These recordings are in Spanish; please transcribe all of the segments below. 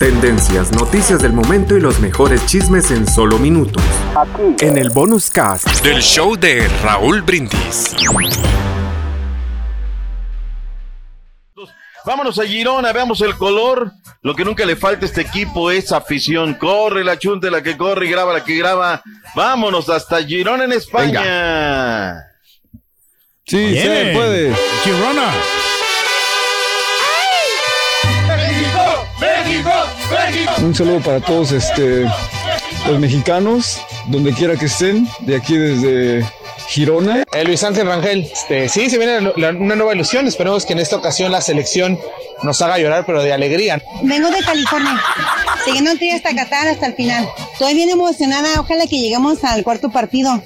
Tendencias, noticias del momento y los mejores chismes en solo minutos. En el bonus cast del show de Raúl Brindis. Vámonos a Girona, veamos el color. Lo que nunca le falta a este equipo es afición. Corre la chunta, la que corre y graba la que graba. Vámonos hasta Girona en España. Sí, se puede. Girona. Un saludo para todos este, los mexicanos, donde quiera que estén, de aquí desde Girona. Eh, Luis Ángel Rangel, este, sí, se viene una nueva ilusión. Esperemos que en esta ocasión la selección nos haga llorar, pero de alegría. Vengo de California, siguiendo un trío hasta Qatar hasta el final. Estoy bien emocionada, ojalá que lleguemos al cuarto partido.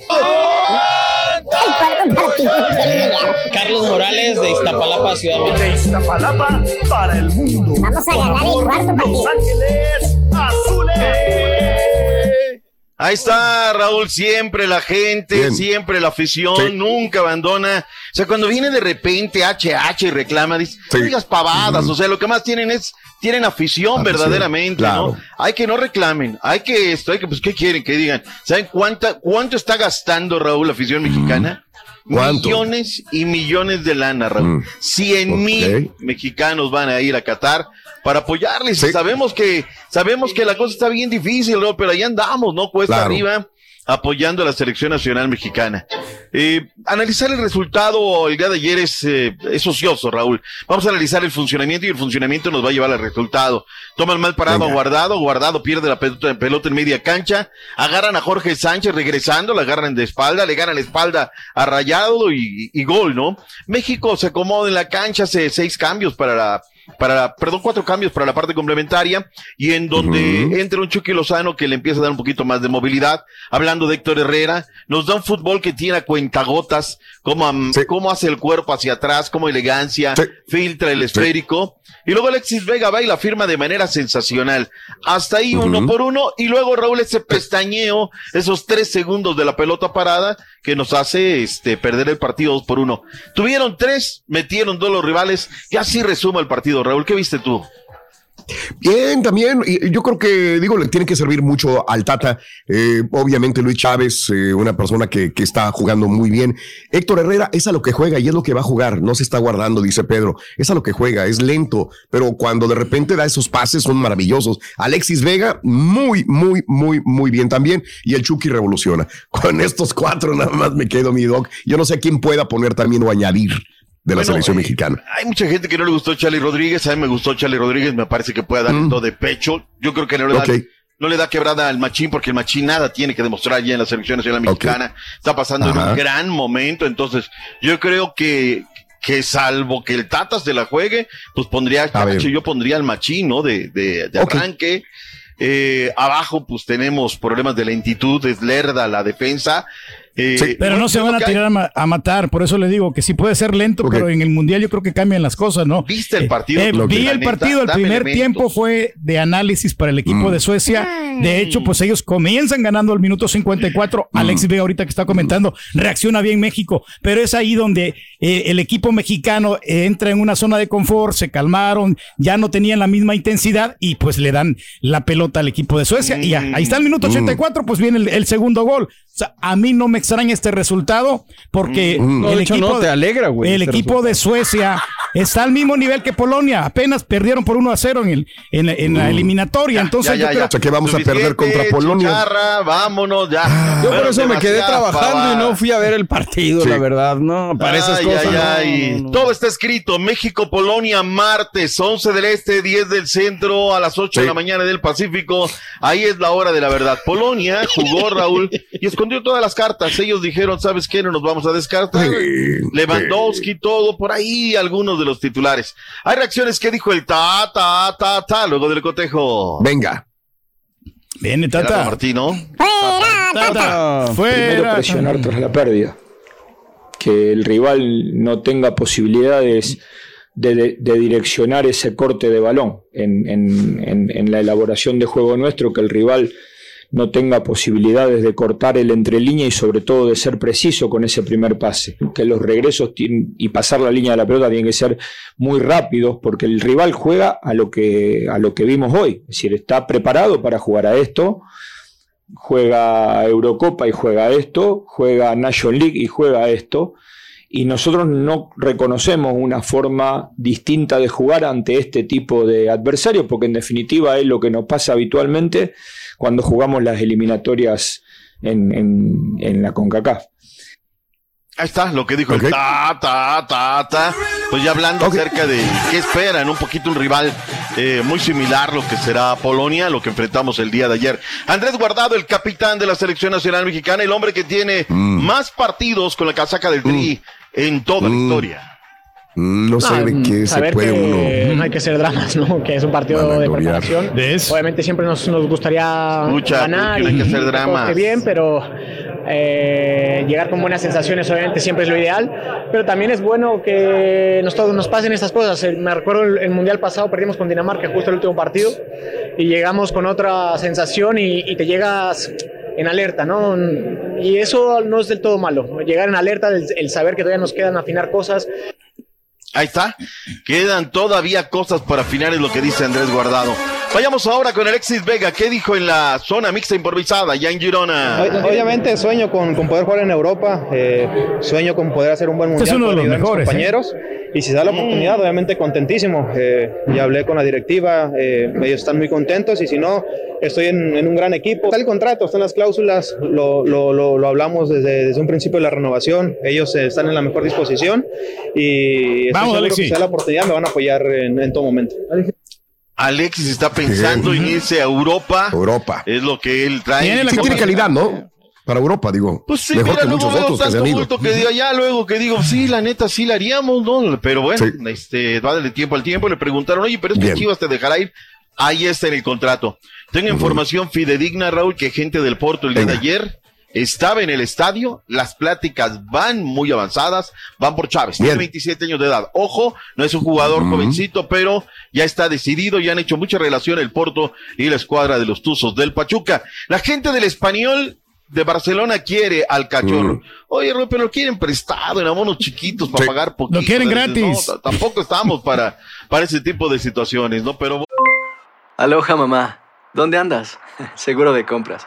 El Carlos Morales de Iztapalapa, Ciudad de De Iztapalapa para el mundo. Vamos a ganar el cuarto partido. Los Ángeles Azules. Ahí está, Raúl, siempre la gente, Bien. siempre la afición, Sí. nunca abandona. O sea, cuando viene de repente HH y reclama, dice, Sí. "No digas pavadas, o sea, lo que más tienen es, tienen afición, Afición, verdaderamente, claro. ¿no? Hay que no reclamen, hay que esto, hay que, pues, ¿qué quieren que digan? ¿Saben cuánta, cuánto está gastando, Raúl, la afición mexicana? ¿Cuánto? Millones y millones de lana, Raúl. Mm. Cien mil mexicanos van a ir a Qatar para apoyarles. Sí. Sabemos que, sabemos que la cosa está bien difícil, ¿no? Pero ahí andamos, ¿no? Cuesta Claro. arriba apoyando a la selección nacional mexicana. Eh, analizar el resultado el día de ayer es, eh, es ocioso, Raúl. Vamos a analizar el funcionamiento y el funcionamiento nos va a llevar al resultado. Toman mal parado a. Guardado, Guardado pierde la pelota, pelota en media cancha, agarran a Jorge Sánchez regresando, la agarran de espalda, le ganan la espalda a Rayado y, y gol, ¿no? México se acomoda en la cancha, hace seis cambios para la para la, perdón, cuatro cambios para la parte complementaria y en donde entra un Chucky Lozano que le empieza a dar un poquito más de movilidad. Hablando de Héctor Herrera, nos da un fútbol que tiene a cuentagotas, cómo, Sí. cómo hace el cuerpo hacia atrás, cómo elegancia, Sí. filtra el esférico. Y luego Alexis Vega va y la firma de manera sensacional. Hasta ahí uno por uno y luego Raúl ese pestañeo, esos tres segundos de la pelota parada que nos hace este perder el partido dos por uno. Tuvieron tres, metieron dos los rivales y así resuma el partido. Raúl, ¿qué viste tú? Bien, también. Y yo creo que, digo, le tiene que servir mucho al Tata. Eh, obviamente, Luis Chávez, eh, una persona que, que está jugando muy bien. Héctor Herrera es a lo que juega y es lo que va a jugar. No se está guardando, dice Pedro. Es a lo que juega, es lento, pero cuando de repente da esos pases son maravillosos. Alexis Vega, muy, muy, muy, muy bien también. Y el Chucky revoluciona. Con estos cuatro nada más me quedo, mi doc. Yo no sé a quién pueda poner también o añadir de la Bueno, selección eh, mexicana. Hay mucha gente que no le gustó Charlie Rodríguez. A mí me gustó Charlie Rodríguez. Me parece que puede dar Mm. todo de pecho. Yo creo que no le da, no le da quebrada al Machín porque el Machín nada tiene que demostrar ya en la selección nacional mexicana. Está pasando en un gran momento. Entonces, yo creo que que salvo que el Tata se la juegue, pues pondría, A yo pondría al Machín, ¿no? De, de, de arranque. Eh, abajo, pues tenemos problemas de lentitud, es lerda la defensa. Eh, pero no se van a tirar a, ma- a matar, por eso le digo que sí puede ser lento, pero en el mundial yo creo que cambian las cosas, ¿no? ¿Viste el partido? Eh, Lo que- vi el neta, partido, el primer elementos. tiempo fue de análisis para el equipo de Suecia. De hecho, pues ellos comienzan ganando al minuto 54. Alexis Vega ahorita que está comentando, reacciona bien México, pero es ahí donde eh, el equipo mexicano eh, entra en una zona de confort, se calmaron, ya no tenían la misma intensidad y pues le dan la pelota al equipo de Suecia. Y ya, ahí está el minuto 84, pues viene el, el segundo gol. O sea, a mí no me extraña este resultado porque No, de el hecho, equipo no, te alegra, güey, El este equipo de Suecia está al mismo nivel que Polonia. Apenas perdieron por 1 a 0 en, el, en, en la eliminatoria. Entonces, yo creo O sea, que vamos a perder contra Polonia. Chicharra, vámonos ya. Yo por eso me quedé trabajando y no fui a ver el partido, Sí. la verdad. No, para esas Ay, cosas. ay, no, ay. no, no. Todo está escrito. México, Polonia, martes, 11 del este, 10 del centro, a las 8 de Sí. la mañana del Pacífico. Ahí es la hora de la verdad. Polonia jugó Raúl y escondió todas las cartas. Ellos dijeron, ¿sabes qué? No nos vamos a descartar. Lewandowski, todo por ahí, algunos de los titulares. Hay reacciones que dijo el ta, ta, ta, ta, luego del cotejo. Venga. Viene Gerardo Tata. Martino. Tata. Primero Fuera. presionar tras la pérdida. Que el rival no tenga posibilidades de, de- de direccionar ese corte de balón en, en- en- en la elaboración de juego nuestro, que el rival no tenga posibilidades de cortar el entrelínea y sobre todo de ser preciso con ese primer pase. Que los regresos y pasar la línea de la pelota tienen que ser muy rápidos porque el rival juega a lo que, a lo que vimos hoy. Es decir, está preparado para jugar a esto juega Eurocopa y juega esto, juega National League y juega esto, y nosotros no reconocemos una forma distinta de jugar ante este tipo de adversarios, porque en definitiva es lo que nos pasa habitualmente cuando jugamos las eliminatorias en, en- en la CONCACAF. Ahí está lo que dijo Ok. el ta, ta, ta, ta. Pues ya hablando acerca de qué esperan, un poquito un rival eh, muy similar lo que será Polonia, lo que enfrentamos el día de ayer. Andrés Guardado, el capitán de la selección nacional mexicana, el hombre que tiene más partidos con la casaca del Tri en toda la historia. No sé de qué se puede que uno. No hay que ser dramas, ¿no? Que es un partido de preparación. ¿Ves? Obviamente siempre nos, nos gustaría Escucha, ganar no hay y que hacer dramas. esté bien, pero eh, llegar con buenas sensaciones obviamente siempre es lo ideal. Pero también es bueno que nos, todo- nos pasen estas cosas. Eh, Me recuerdo el, el mundial pasado perdimos con Dinamarca justo el último partido y llegamos con otra sensación y, y te llegas en alerta, ¿no? Y eso no es del todo malo. Llegar en alerta, el, el saber que todavía nos quedan afinar cosas. Ahí está. Quedan todavía cosas para afinar, es lo que dice Andrés Guardado. Vayamos ahora con Alexis Vega. ¿Qué dijo en la zona mixta improvisada, ya en Girona? Obviamente sueño con, con poder jugar en Europa, eh, sueño con poder hacer un buen Este mundial es uno de los mejores, compañeros y si da la oportunidad, obviamente contentísimo. Eh, ya hablé con la directiva, eh, ellos están muy contentos y si no, estoy en, en un gran equipo. Está el contrato, están las cláusulas, lo, lo- lo- lo hablamos desde, desde un principio de la renovación, ellos eh, están en la mejor disposición y estoy Vamos, seguro Alexis. que si da la oportunidad me van a apoyar en, en todo momento. Alexis está pensando en irse a Europa. Europa. Es lo que él trae. Tiene la Sí tiene calidad, ¿no? Para Europa, digo. Pues sí, Mejor mira, que luego muchos veo otros que se han tanto ido. bulto que digo allá, luego que digo, sí, la neta, sí la haríamos, ¿no? Pero bueno, Sí. este, va de tiempo al tiempo, le preguntaron, oye, pero es que Bien. Chivas te dejará ir. Ahí está en el contrato. Tengo información fidedigna, Raúl, que gente del Porto el día de ayer estaba en el estadio, las pláticas van muy avanzadas, van por Chávez, tiene Bien. 27 años de edad. Ojo, no es un jugador jovencito, pero ya está decidido, ya han hecho mucha relación el Porto y la escuadra de los Tuzos del Pachuca. La gente del español de Barcelona quiere al cachorro. Oye, pero lo quieren prestado en abonos chiquitos para Sí. pagar poquito. Lo quieren gratis. no, tampoco estamos para, para ese tipo de situaciones, ¿no? Pero Aloha mamá, ¿dónde andas? Seguro de compras.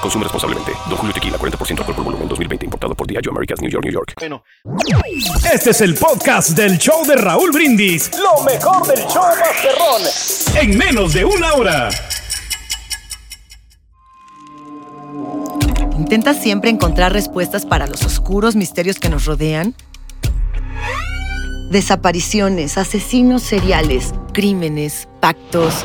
Consume responsablemente. Don Julio Tequila, 40% alcohol por volumen, 2020. Importado por Diageo Americas, New York, New York. Bueno. Este es el podcast del show de Raúl Brindis. Lo mejor del show Masterrón. En menos de una hora. ¿Intentas siempre encontrar respuestas para los oscuros misterios que nos rodean? Desapariciones, asesinos seriales, crímenes, pactos.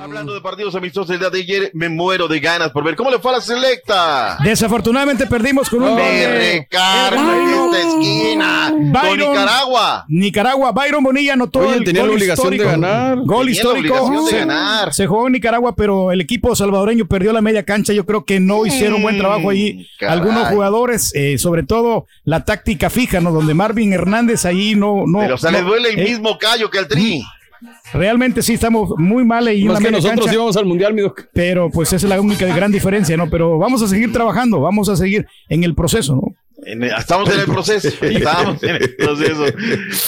Hablando de partidos amistosos el día de ayer, me muero de ganas por ver cómo le fue a la selecta. Desafortunadamente perdimos con un Me recarga en esta esquina. Con Byron- Nicaragua. Nicaragua, Byron Bonilla anotó Oye, el tenía la gol obligación de histórico. ganar. Gol Tenía la histórico. obligación de Se- ganar. Se jugó en Nicaragua, pero el equipo salvadoreño perdió la media cancha. Yo creo que no hicieron buen trabajo allí. caray. Algunos jugadores, eh, sobre todo la táctica fija, ¿no? Donde Marvin Hernández ahí no. no Pero o sea, le no- duele el eh, mismo callo que al tri. Realmente sí estamos muy mal en Más que nosotros cancha. íbamos al mundial, mi doc. Pero pues esa es la única gran diferencia, ¿no? Pero vamos a seguir trabajando, vamos a seguir en el proceso, ¿no? En- Estamos en el proceso. Estamos en el proceso.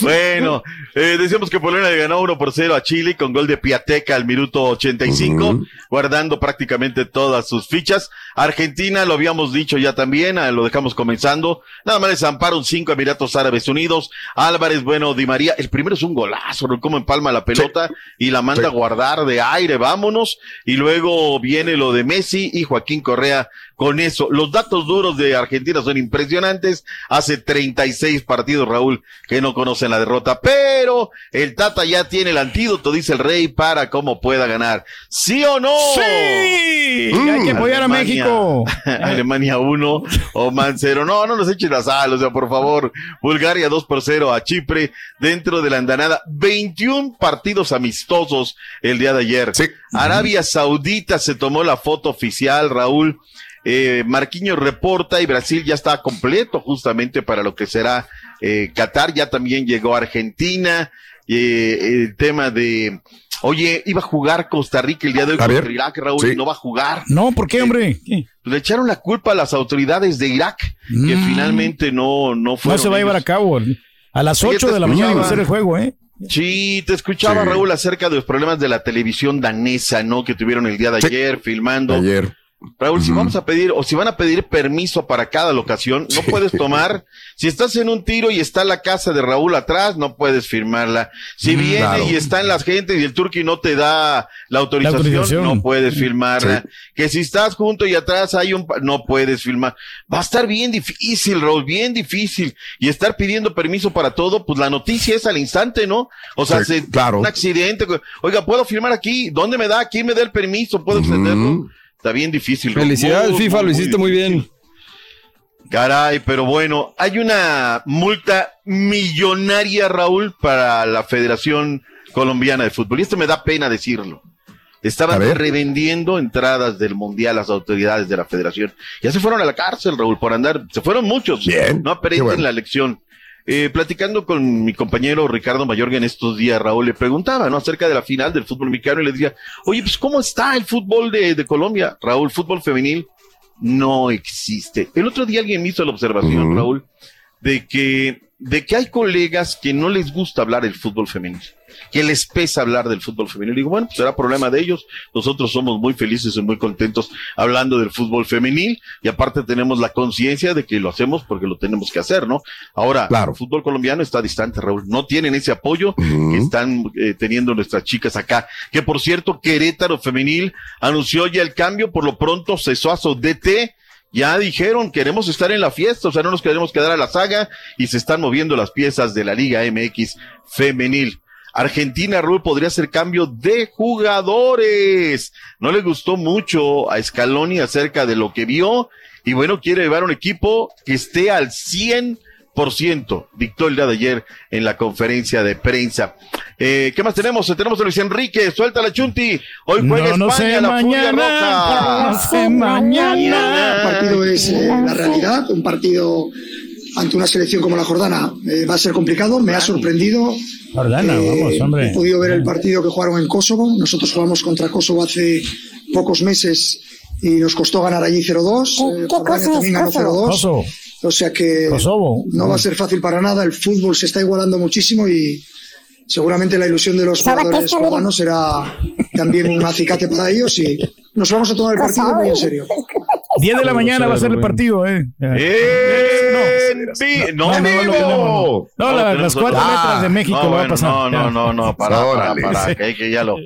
Bueno, eh, decíamos que Polonia le ganó 1 por 0 a Chile con gol de Piateca al minuto 85, guardando prácticamente todas sus fichas. Argentina, lo habíamos dicho ya también, ah, lo dejamos comenzando. Nada más les amparon cinco Emiratos Árabes Unidos. Álvarez, bueno, Di María, el primero es un golazo, como empalma la pelota y la manda a guardar de aire, vámonos. Y luego viene lo de Messi y Joaquín Correa con eso. Los datos duros de Argentina son impresionantes. Hace 36 partidos, Raúl, que no conocen la derrota, pero el Tata ya tiene el antídoto, dice el rey, para cómo pueda ganar. ¿Sí o no? ¡Sí! Hay que apoyar a México. Alemania 1, Oman 0. No, no nos echen la sal, o sea, por favor. Bulgaria 2 por 0 a Chipre dentro de la andanada. 21 partidos amistosos el día de ayer. Arabia Saudita se tomó la foto oficial, Raúl. Eh, Marquinhos reporta y Brasil ya está completo justamente para lo que será eh, Qatar. Ya también llegó Argentina. Eh, el tema de, oye, iba a jugar Costa Rica el día de hoy A contra ver. Irak, Raúl, Sí. y no va a jugar. No, ¿por qué, hombre? ¿Qué? Le echaron la culpa a las autoridades de Irak, que Mm. finalmente no, no No fueron. se va a llevar a cabo. A las Oye, 8 te de la mañana iba a ser el juego, ¿eh? Sí, te escuchaba Sí. Raúl acerca de los problemas de la televisión danesa, ¿no? Que tuvieron el día de ayer filmando. Ayer. Raúl, si vamos a pedir o si van a pedir permiso para cada locación, no puedes tomar. Si estás en un tiro y está la casa de Raúl atrás, no puedes firmarla. Si Mm, viene claro. y están las gentes y el turqui no te da la autorización, autorización. no puedes firmarla. Sí. Que si estás junto y atrás hay un, no puedes filmar. Va a estar bien difícil, Raúl, bien difícil. Y estar pidiendo permiso para todo, pues la noticia es al instante, ¿no? O sea, Sí, se- claro. un accidente. Oiga, ¿puedo firmar aquí? ¿Dónde me da? ¿Quién me da el permiso? ¿Puedo extenderlo? Está bien difícil. Felicidades, Muy, FIFA, muy, lo hiciste muy bien. Caray, pero bueno, hay una multa millonaria, Raúl, para la Federación Colombiana de Fútbol. Y esto me da pena decirlo. Estaban revendiendo entradas del Mundial las autoridades de la Federación. Ya se fueron a la cárcel, Raúl, por andar. Se fueron muchos. Bien, No aprenden bueno. la lección. Eh, platicando con mi compañero Ricardo Mayorga en estos días, Raúl, le preguntaba, ¿no? Acerca de la final del fútbol mexicano y le decía, oye, pues, ¿cómo está el fútbol de, de Colombia? Raúl, fútbol femenil no existe. El otro día alguien me hizo la observación, Raúl, de que, de que hay colegas que no les gusta hablar del fútbol femenil, que les pesa hablar del fútbol femenil. Digo, bueno, pues será problema de ellos. Nosotros somos muy felices y muy contentos hablando del fútbol femenil y aparte tenemos la conciencia de que lo hacemos porque lo tenemos que hacer, ¿no? Ahora, el fútbol colombiano está distante, Raúl. No tienen ese apoyo que están eh, teniendo nuestras chicas acá. Que por cierto, Querétaro Femenil anunció ya el cambio, por lo pronto cesó a su DT. Ya dijeron, queremos estar en la fiesta, o sea, no nos queremos quedar a la saga y se están moviendo las piezas de la Liga MX femenil. Argentina, Raúl, podría hacer cambio de jugadores. No le gustó mucho a Scaloni acerca de lo que vio y bueno, quiere llevar un equipo que esté al 100 100% dictó el día de ayer en la conferencia de prensa. Eh, ¿Qué más tenemos? Tenemos a Luis Enrique, suelta la Chunti. Hoy juega No, no España, sé la Furia mañana, Roja. no sé mañana. El partido es eh, la realidad, un partido ante una selección como la Jordana eh, va a ser complicado, me ha sorprendido. Jordana, Eh, vamos, hombre. He podido ver el partido que jugaron en Kosovo, nosotros jugamos contra Kosovo hace pocos meses y nos costó ganar allí 0-2, eh, Jordania también ganó 0-2, Kosovo. O sea que Kosovo. no va a ser fácil para nada, el fútbol se está igualando muchísimo y seguramente la ilusión de los jugadores jordanos será también un acicate para ellos y nos vamos a tomar el partido muy en serio. 10 de la mañana va a ser el partido, ¿eh? En no, no, no, vivo. las cuatro letras de México va a pasar. No, no, no, no, para, para, que, hay que ya lo.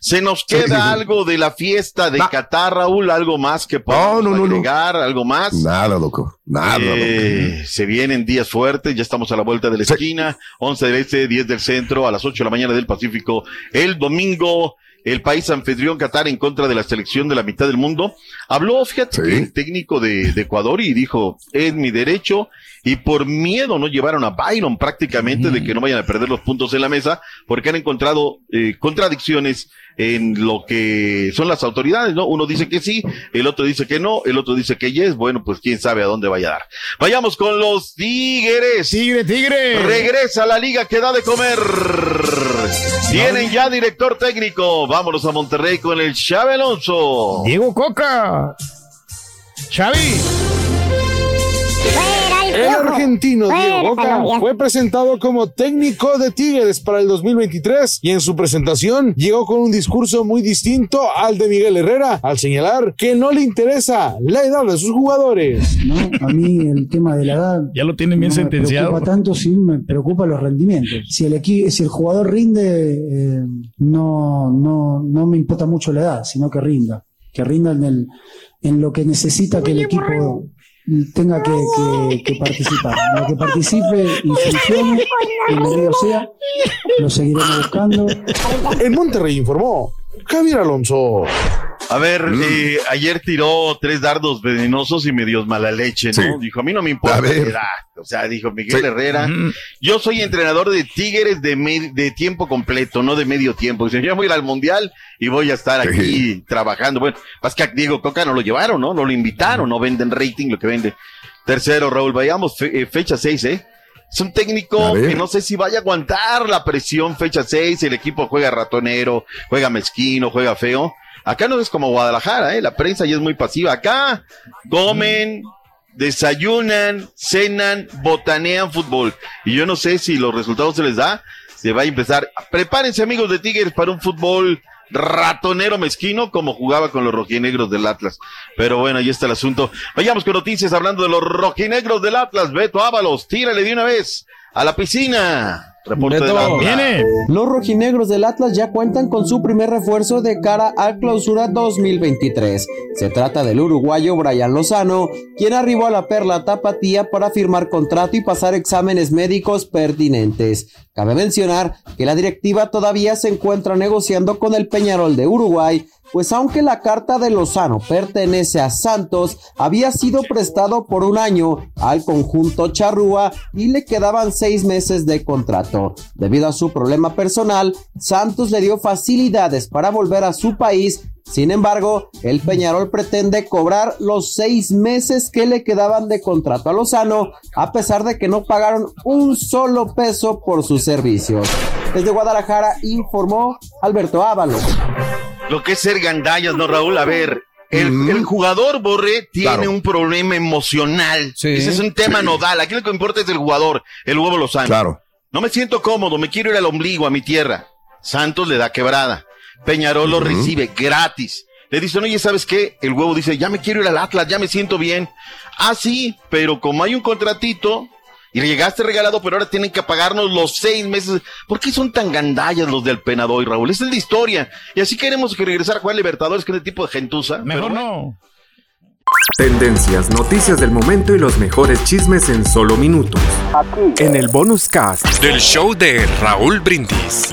Se nos queda algo de la fiesta de Qatar, Raúl, algo más que podamos no, no, no. agregar, algo más. Nada, loco. Nada, Eh, se vienen días fuertes, ya estamos a la vuelta de la esquina, 11 del este, 10 del centro, a las 8 de la mañana del Pacífico. El domingo, el país anfitrión Qatar en contra de la selección de la mitad del mundo. Habló, fíjate, el técnico de, de Ecuador y dijo, es mi derecho. Y por miedo no llevaron a Byron prácticamente de que no vayan a perder los puntos en la mesa, porque han encontrado eh, contradicciones en lo que son las autoridades, ¿no? Uno dice que sí, el otro dice que no, el otro dice que yes, bueno, pues quién sabe a dónde vaya a dar. Vayamos con los Tigres. Tigre, Tigre. Regresa a la liga que da de comer. Tienen ya director técnico. Vámonos a Monterrey con el Xavi Alonso. Diego Coca. Xavi. El argentino Diego Boca fue presentado como técnico de Tigres para el 2023 y en su presentación llegó con un discurso muy distinto al de Miguel Herrera al señalar que no le interesa la edad de sus jugadores. ¿no? A mí el tema de la edad Ya lo tienen bien no me sentenciado. preocupa tanto, sí me preocupa los rendimientos. Si el si el jugador rinde, eh, no, no, no me importa mucho la edad, sino que rinda, que rinda en, el, en lo que necesita que el equipo tenga que, que- que participar. En que participe y funcione, bienvenido sea, lo seguiremos buscando. En Monterrey informó Javier Alonso. A ver, eh, ayer tiró tres dardos venenosos y medios mala leche, ¿no? Sí. Dijo, a mí no me importa A ver. O sea, dijo Miguel Sí. Herrera, yo soy entrenador de Tigres de, me- de tiempo completo, no de medio tiempo. Dice, yo voy a ir al Mundial y voy a estar aquí trabajando. Bueno, más que a Diego Coca no lo llevaron, ¿no? No lo invitaron, no venden rating lo que vende. Tercero, Raúl, vayamos, fe- eh, fecha seis, ¿eh? Es un técnico que no sé si vaya a aguantar la presión fecha 6, el equipo juega ratonero, juega mezquino, juega feo. Acá no es como Guadalajara, ¿eh? La prensa ya es muy pasiva. Acá comen, desayunan, cenan, botanean fútbol. Y yo no sé si los resultados se les da, se va a empezar. Prepárense amigos de Tigres para un fútbol ratonero mezquino como jugaba con los rojinegros del Atlas. Pero bueno, ahí está el asunto. Vayamos con noticias hablando de los rojinegros del Atlas. Beto Ábalos, tírale de una vez a la piscina. Reporte de la Los rojinegros del Atlas ya cuentan con su primer refuerzo de cara al clausura 2023. Se trata del uruguayo Brian Lozano, quien arribó a la Perla Tapatía para firmar contrato y pasar exámenes médicos pertinentes. Cabe mencionar que la directiva todavía se encuentra negociando con el Peñarol de Uruguay, pues aunque la carta de Lozano pertenece a Santos, había sido prestado por un año al conjunto charrúa y le quedaban seis meses de contrato. Debido a su problema personal, Santos le dio facilidades para volver a su país. Sin embargo, el Peñarol pretende cobrar los seis meses que le quedaban de contrato a Lozano, a pesar de que no pagaron un solo peso por sus servicios. Desde Guadalajara informó Alberto Ábalos. Lo que es ser gandallas, ¿no, Raúl? A ver, el, el jugador Borre tiene Claro. un problema emocional. Ese es un tema Sí. nodal. Aquí lo que importa es el jugador, el huevo Lozano. Claro. No me siento cómodo, me quiero ir al ombligo, a mi tierra. Santos le da quebrada. Peñarol lo recibe gratis. Le dicen, oye, ¿sabes qué? El huevo dice, ya me quiero ir al Atlas, ya me siento bien. Ah, sí, pero como hay un contratito y le llegaste regalado, pero ahora tienen que pagarnos los seis meses. ¿Por qué son tan gandallas los del Penadoy, Raúl? Esa es la historia. Y así queremos que regresar a jugar Libertadores con este tipo de gentuza. Mejor no. Tendencias, noticias del momento y los mejores chismes en solo minutos. En el bonus cast. Del show de Raúl Brindis.